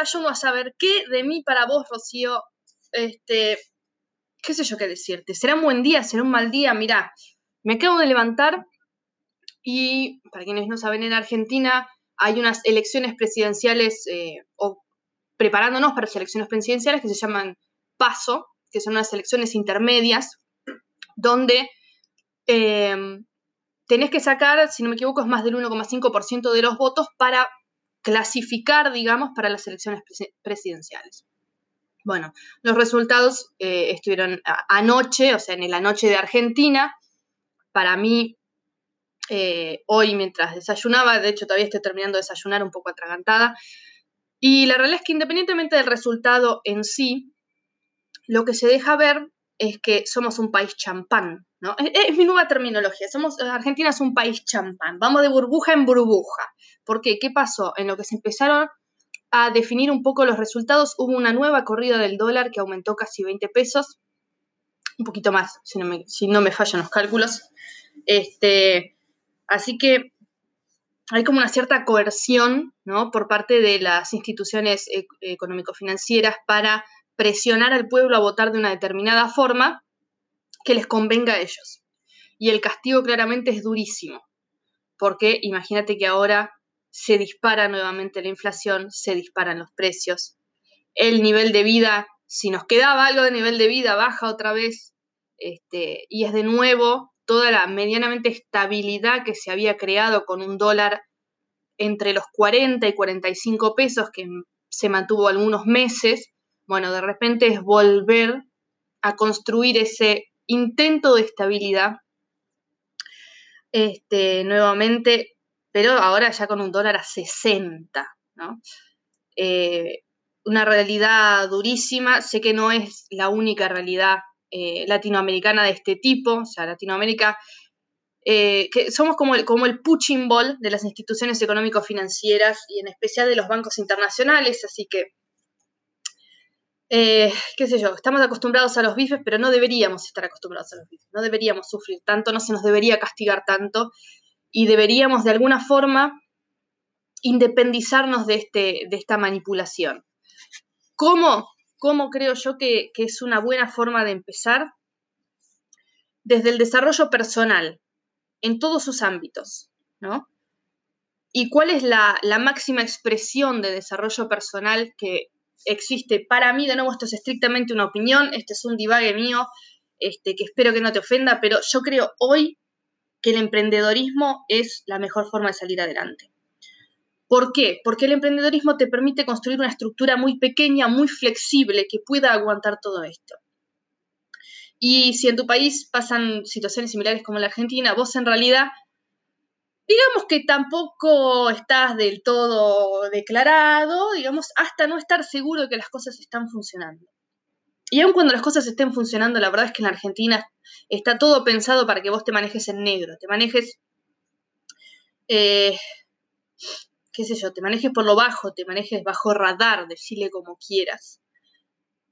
vaya uno a saber qué de mí para vos, Rocío. Este, qué sé yo qué decirte. ¿Será un buen día? ¿Será un mal día? Mirá, me acabo de levantar y, para quienes no saben, en Argentina hay unas elecciones presidenciales eh, o preparándonos para las elecciones presidenciales que se llaman PASO, que son unas elecciones intermedias, donde em, tenés que sacar, si no me equivoco, es más del 1,5% de los votos para clasificar, digamos, para las elecciones presidenciales. Bueno, los resultados eh, estuvieron anoche, o sea, en la noche de Argentina. Para mí, eh, hoy mientras desayunaba, de hecho todavía estoy terminando de desayunar un poco atragantada, y la realidad es que independientemente del resultado en sí, lo que se deja ver es que somos un país champán, ¿no? Es, mi nueva terminología, somos, Argentina es un país champán, vamos de burbuja en burbuja. ¿Por qué? ¿Qué pasó? En lo que se empezaron a definir un poco los resultados, hubo una nueva corrida del dólar que aumentó casi 20 pesos, un poquito más, si no me, si no me fallan los cálculos. Este, así que hay como una cierta coerción ¿no? por parte de las instituciones e-, económico-financieras para presionar al pueblo a votar de una determinada forma que les convenga a ellos. Y el castigo claramente es durísimo, porque imagínate que ahora se dispara nuevamente la inflación, se disparan los precios, el nivel de vida, si nos quedaba algo de nivel de vida, baja otra vez, este, y es de nuevo toda la medianamente estabilidad que se había creado con un dólar entre los 40 y 45 pesos que se mantuvo algunos meses, bueno, de repente es volver a construir ese intento de estabilidad este, nuevamente pero ahora ya con un dólar a 60, ¿no? Eh, una realidad durísima, sé que no es la única realidad eh, latinoamericana de este tipo, o sea, Latinoamérica, eh, que somos como el, como el punching ball de las instituciones económico-financieras y en especial de los bancos internacionales, así que, qué sé yo, estamos acostumbrados a los bifes, pero no deberíamos estar acostumbrados a los bifes, no deberíamos sufrir tanto, no se nos debería castigar tanto, y deberíamos de alguna forma independizarnos de, este, de esta manipulación. ¿Cómo? ¿Cómo creo yo que, es una buena forma de empezar? Desde el desarrollo personal, en todos sus ámbitos, ¿no? ¿Y cuál es la, máxima expresión de desarrollo personal que existe para mí? De nuevo, esto es estrictamente una opinión, este es un divague mío, este, que espero que no te ofenda, pero yo creo hoy que el emprendedorismo es la mejor forma de salir adelante. ¿Por qué? Porque el emprendedorismo te permite construir una estructura muy pequeña, muy flexible, que pueda aguantar todo esto. Y si en tu país pasan situaciones similares como en la Argentina, vos en realidad, digamos que tampoco estás del todo declarado, digamos, hasta no estar seguro de que las cosas están funcionando. Y aun cuando las cosas estén funcionando, la verdad es que en Argentina está todo pensado para que vos te manejes en negro, te manejes, eh, qué sé yo, te manejes por lo bajo, te manejes bajo radar, decirle como quieras.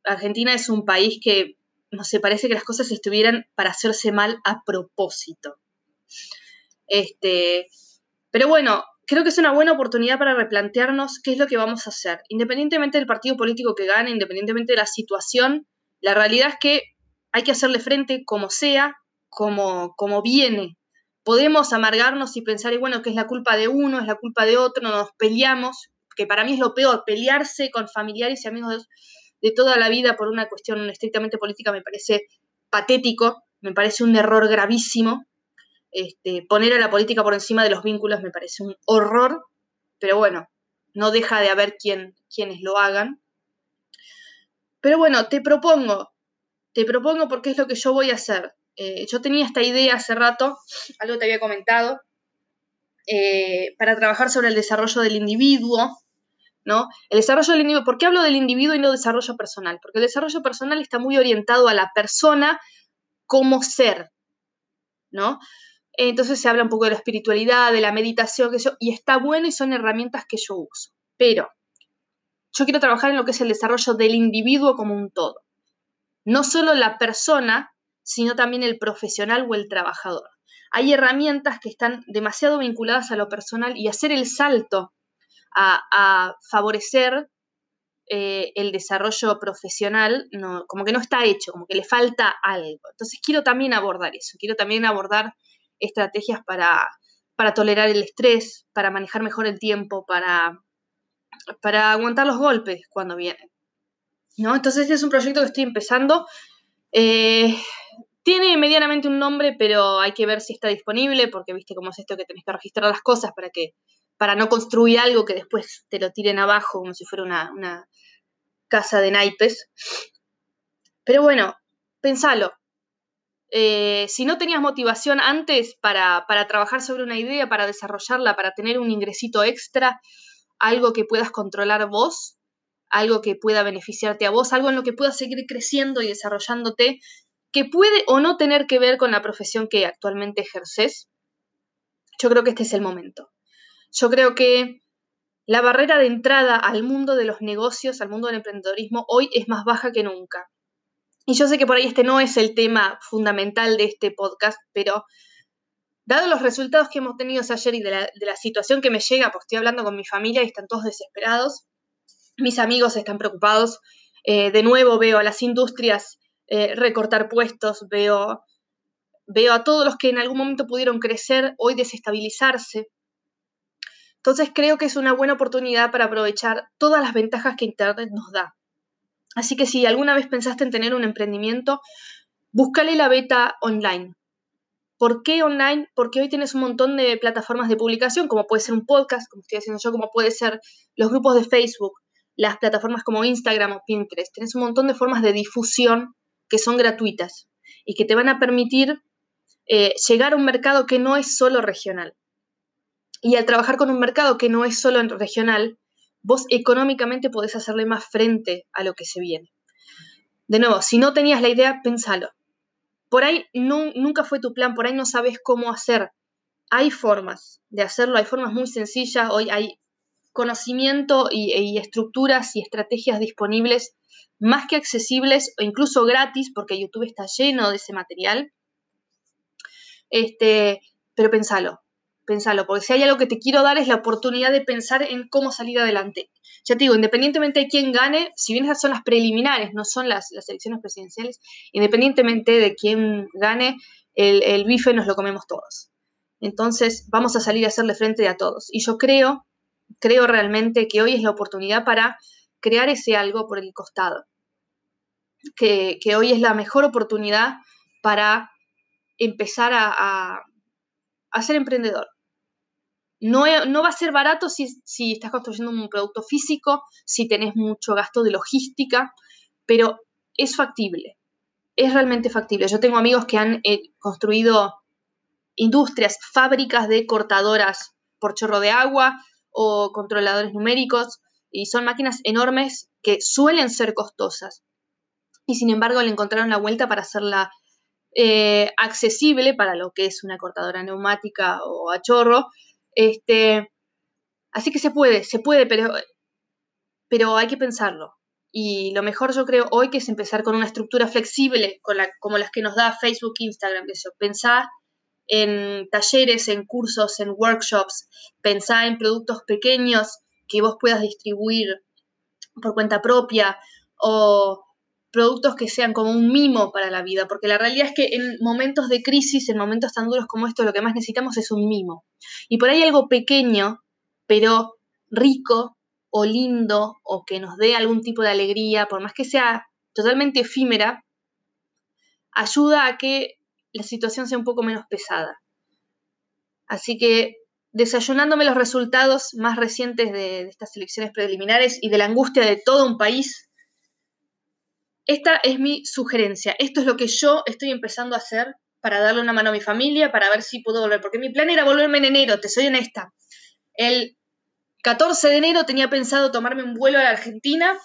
Argentina es un país que, no sé, parece que las cosas estuvieran para hacerse mal a propósito. Este, pero bueno, creo que es una buena oportunidad para replantearnos qué es lo que vamos a hacer. Independientemente del partido político que gane, independientemente de la situación, la realidad es que hay que hacerle frente como sea, como, como viene. Podemos amargarnos y pensar, y bueno, que es la culpa de uno, es la culpa de otro, no nos peleamos, que para mí es lo peor, pelearse con familiares y amigos de toda la vida por una cuestión estrictamente política me parece patético, me parece un error gravísimo, este, poner a la política por encima de los vínculos me parece un horror, pero bueno, no deja de haber quien, quienes lo hagan. Pero bueno, te propongo, te propongo porque es lo que yo voy a hacer. Eh, yo tenía esta idea hace rato, algo te había comentado, eh, para trabajar sobre el desarrollo del individuo, ¿no? El desarrollo del individuo, ¿por qué hablo del individuo y no desarrollo personal? Porque el desarrollo personal está muy orientado a la persona como ser, ¿no? Entonces se habla un poco de la espiritualidad, de la meditación, que y está bueno y son herramientas que yo uso. Pero yo quiero trabajar en lo que es el desarrollo del individuo como un todo. No solo la persona, sino también el profesional o el trabajador. Hay herramientas que están demasiado vinculadas a lo personal y hacer el salto a, favorecer eh, el desarrollo profesional, como que no está hecho, como que le falta algo. Entonces quiero también abordar eso, quiero también abordar estrategias para, para tolerar el estrés, para manejar mejor el tiempo, para, para aguantar los golpes cuando vienen. ¿no? Entonces este es un proyecto que estoy empezando. Eh, tiene medianamente un nombre, pero hay que ver si está disponible, porque viste cómo es esto que tenés que registrar las cosas para que para no construir algo que después te lo tiren abajo como si fuera una, casa de naipes. Pero bueno, pensalo. Eh, si no tenías motivación antes para, para, trabajar sobre una idea, para desarrollarla, para tener un ingresito extra, algo que puedas controlar vos, algo que pueda beneficiarte a vos, algo en lo que puedas seguir creciendo y desarrollándote, que puede o no tener que ver con la profesión que actualmente ejerces, yo creo que este es el momento. Yo creo que la barrera de entrada al mundo de los negocios, al mundo del emprendedorismo, hoy es más baja que nunca. Y yo sé que por ahí este no es el tema fundamental de este podcast, pero dado los resultados que hemos tenido ayer y de la, situación que me llega, pues estoy hablando con mi familia y están todos desesperados, mis amigos están preocupados, eh, de nuevo veo a las industrias eh, recortar puestos, veo, veo a todos los que en algún momento pudieron crecer hoy desestabilizarse. Entonces creo que es una buena oportunidad para aprovechar todas las ventajas que Internet nos da. Así que si alguna vez pensaste en tener un emprendimiento, búscale la beta online. ¿Por qué online? Porque hoy tienes un montón de plataformas de publicación, como puede ser un podcast, como estoy haciendo yo, como puede ser los grupos de Facebook, las plataformas como Instagram o Pinterest. Tienes un montón de formas de difusión que son gratuitas y que te van a permitir eh, llegar a un mercado que no es solo regional. Y al trabajar con un mercado que no es solo regional, vos económicamente podés hacerle más frente a lo que se viene. De nuevo, si no tenías la idea, pensalo. Por ahí nunca fue tu plan, por ahí no sabes cómo hacer. Hay formas de hacerlo, hay formas muy sencillas, hoy hay conocimiento y, y estructuras y estrategias disponibles más que accesibles o incluso gratis, porque YouTube está lleno de ese material. Este, pero pensalo, pensalo, porque si hay algo que te quiero dar es la oportunidad de pensar en cómo salir adelante. Ya te digo, independientemente de quién gane, si bien esas son las preliminares, no son las, elecciones presidenciales, independientemente de quién gane, el, el bife nos lo comemos todos. Entonces vamos a salir a hacerle frente a todos. Y yo creo, creo realmente que hoy es la oportunidad para crear ese algo por el costado. Que, hoy es la mejor oportunidad para empezar a, ser emprendedor. No, no, va a ser barato si, si, estás construyendo un producto físico, si tenés mucho gasto de logística, pero es factible. Es realmente factible. Yo tengo amigos que han eh, construido industrias, fábricas de cortadoras por chorro de agua o controladores numéricos y son máquinas enormes que suelen ser costosas. Y sin embargo le encontraron la vuelta para hacerla eh, accesible para lo que es una cortadora neumática o a chorro. Este, así que se puede, se puede, pero, pero hay que pensarlo. Y lo mejor yo creo hoy que es empezar con una estructura flexible con la, como las que nos da Facebook, Instagram, eso. Pensar en talleres, en cursos, en workshops, pensar en productos pequeños que vos puedas distribuir por cuenta propia o productos que sean como un mimo para la vida, porque la realidad es que en momentos de crisis, en momentos tan duros como estos, lo que más necesitamos es un mimo. Y por ahí algo pequeño, pero rico o lindo o que nos dé algún tipo de alegría, por más que sea totalmente efímera, ayuda a que la situación sea un poco menos pesada. Así que desayunándome los resultados más recientes de, estas elecciones preliminares y de la angustia de todo un país, esta es mi sugerencia. Esto es lo que yo estoy empezando a hacer para darle una mano a mi familia, para ver si puedo volver, porque mi plan era volverme en enero, te soy honesta. El 14 de enero tenía pensado tomarme un vuelo a la Argentina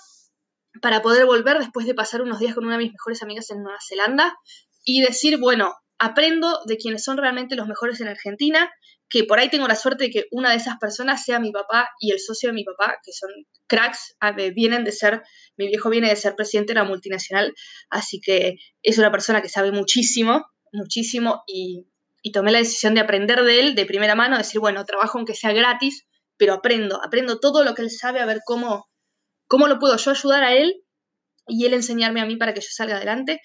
para poder volver después de pasar unos días con una de mis mejores amigas en Nueva Zelanda y decir, bueno, aprendo de quienes son realmente los mejores en Argentina, que por ahí tengo la suerte de que una de esas personas sea mi papá y el socio de mi papá, que son cracks, vienen de ser, mi viejo viene de ser presidente de una multinacional, así que es una persona que sabe muchísimo, muchísimo, y, tomé la decisión de aprender de él de primera mano, decir, bueno, trabajo aunque sea gratis, pero aprendo, aprendo todo lo que él sabe a ver cómo, cómo lo puedo yo ayudar a él y él enseñarme a mí para que yo salga adelante.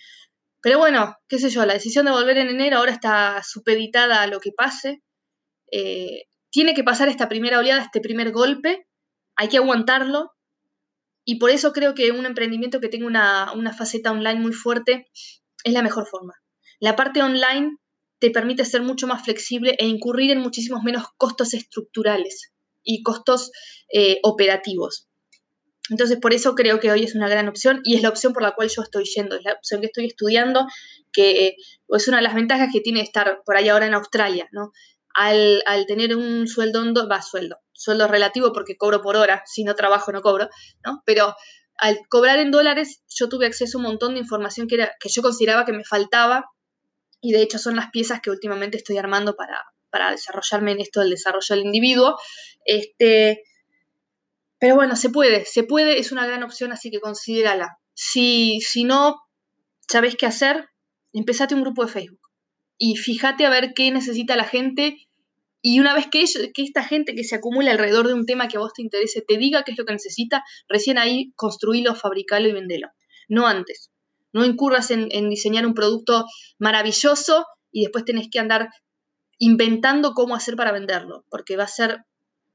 Pero bueno, qué sé yo, la decisión de volver en enero ahora está supeditada a lo que pase. Eh, tiene que pasar esta primera oleada, este primer golpe, hay que aguantarlo. Y por eso creo que un emprendimiento que tenga una, una faceta online muy fuerte es la mejor forma. La parte online te permite ser mucho más flexible e incurrir en muchísimos menos costos estructurales y costos eh, operativos. Entonces, por eso creo que hoy es una gran opción y es la opción por la cual yo estoy yendo, es la opción que estoy estudiando, que eh, es una de las ventajas que tiene estar por ahí ahora en Australia, ¿no? Al, tener un sueldo, va sueldo, sueldo relativo porque cobro por hora, si no trabajo no cobro, ¿no? Pero al cobrar en dólares yo tuve acceso a un montón de información que, era, que yo consideraba que me faltaba y de hecho son las piezas que últimamente estoy armando para, para desarrollarme en esto del desarrollo del individuo. Este, pero bueno, se puede, se puede, es una gran opción, así que considérala. Si, si no sabes qué hacer, empezate un grupo de Facebook y fíjate a ver qué necesita la gente. Y una vez que, que esta gente que se acumula alrededor de un tema que a vos te interese te diga qué es lo que necesita, recién ahí construílo, fabricalo y vendelo. No antes. No incurras en, en diseñar un producto maravilloso y después tenés que andar inventando cómo hacer para venderlo, porque va a ser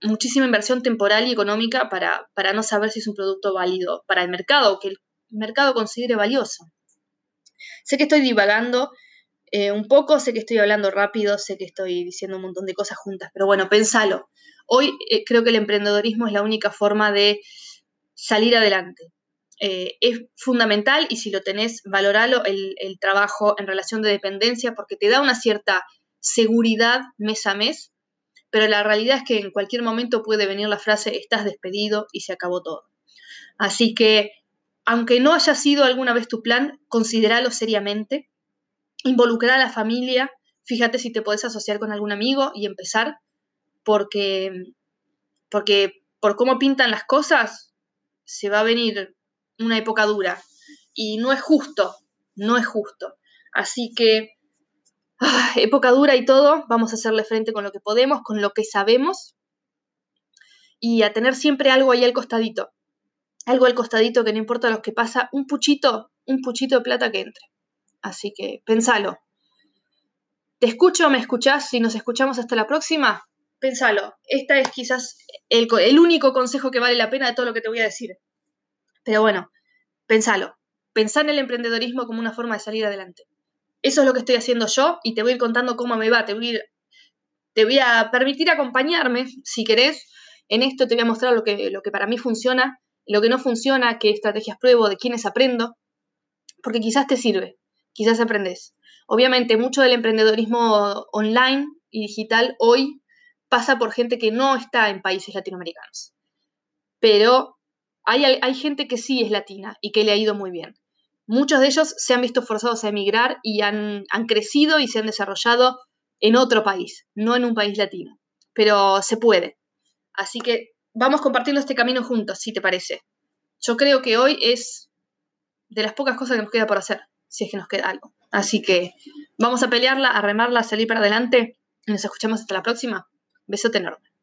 muchísima inversión temporal y económica para, para no saber si es un producto válido para el mercado o que el mercado considere valioso. Sé que estoy divagando eh, un poco, sé que estoy hablando rápido, sé que estoy diciendo un montón de cosas juntas, pero bueno, pensalo. Hoy eh, creo que el emprendedorismo es la única forma de salir adelante. Eh, es fundamental y si lo tenés, valoralo el, el trabajo en relación de dependencia porque te da una cierta seguridad mes a mes pero la realidad es que en cualquier momento puede venir la frase estás despedido y se acabó todo. Así que, aunque no haya sido alguna vez tu plan, considéralo seriamente, involucrar a la familia, fíjate si te puedes asociar con algún amigo y empezar, porque, porque por cómo pintan las cosas, se va a venir una época dura y no es justo, no es justo. Así que Ah, época dura y todo, vamos a hacerle frente con lo que podemos, con lo que sabemos y a tener siempre algo ahí al costadito. Algo al costadito que no importa lo que pasa, un puchito, un puchito de plata que entre. Así que pensalo. ¿Te escucho me escuchás? Si nos escuchamos hasta la próxima, pensalo. Esta es quizás el, único consejo que vale la pena de todo lo que te voy a decir. Pero bueno, pensalo. Pensá en el emprendedorismo como una forma de salir adelante. Eso es lo que estoy haciendo yo y te voy a ir contando cómo me va. Te voy a, te voy a permitir acompañarme, si querés. En esto te voy a mostrar lo que, lo que para mí funciona, lo que no funciona, qué estrategias pruebo, de quiénes aprendo, porque quizás te sirve, quizás aprendes. Obviamente, mucho del emprendedorismo online y digital hoy pasa por gente que no está en países latinoamericanos. Pero hay, hay gente que sí es latina y que le ha ido muy bien. Muchos de ellos se han visto forzados a emigrar y han, crecido y se han desarrollado en otro país, no en un país latino. Pero se puede. Así que vamos compartiendo este camino juntos, si te parece. Yo creo que hoy es de las pocas cosas que nos queda por hacer, si es que nos queda algo. Así que vamos a pelearla, a remarla, a salir para adelante nos escuchamos hasta la próxima. Besote enorme.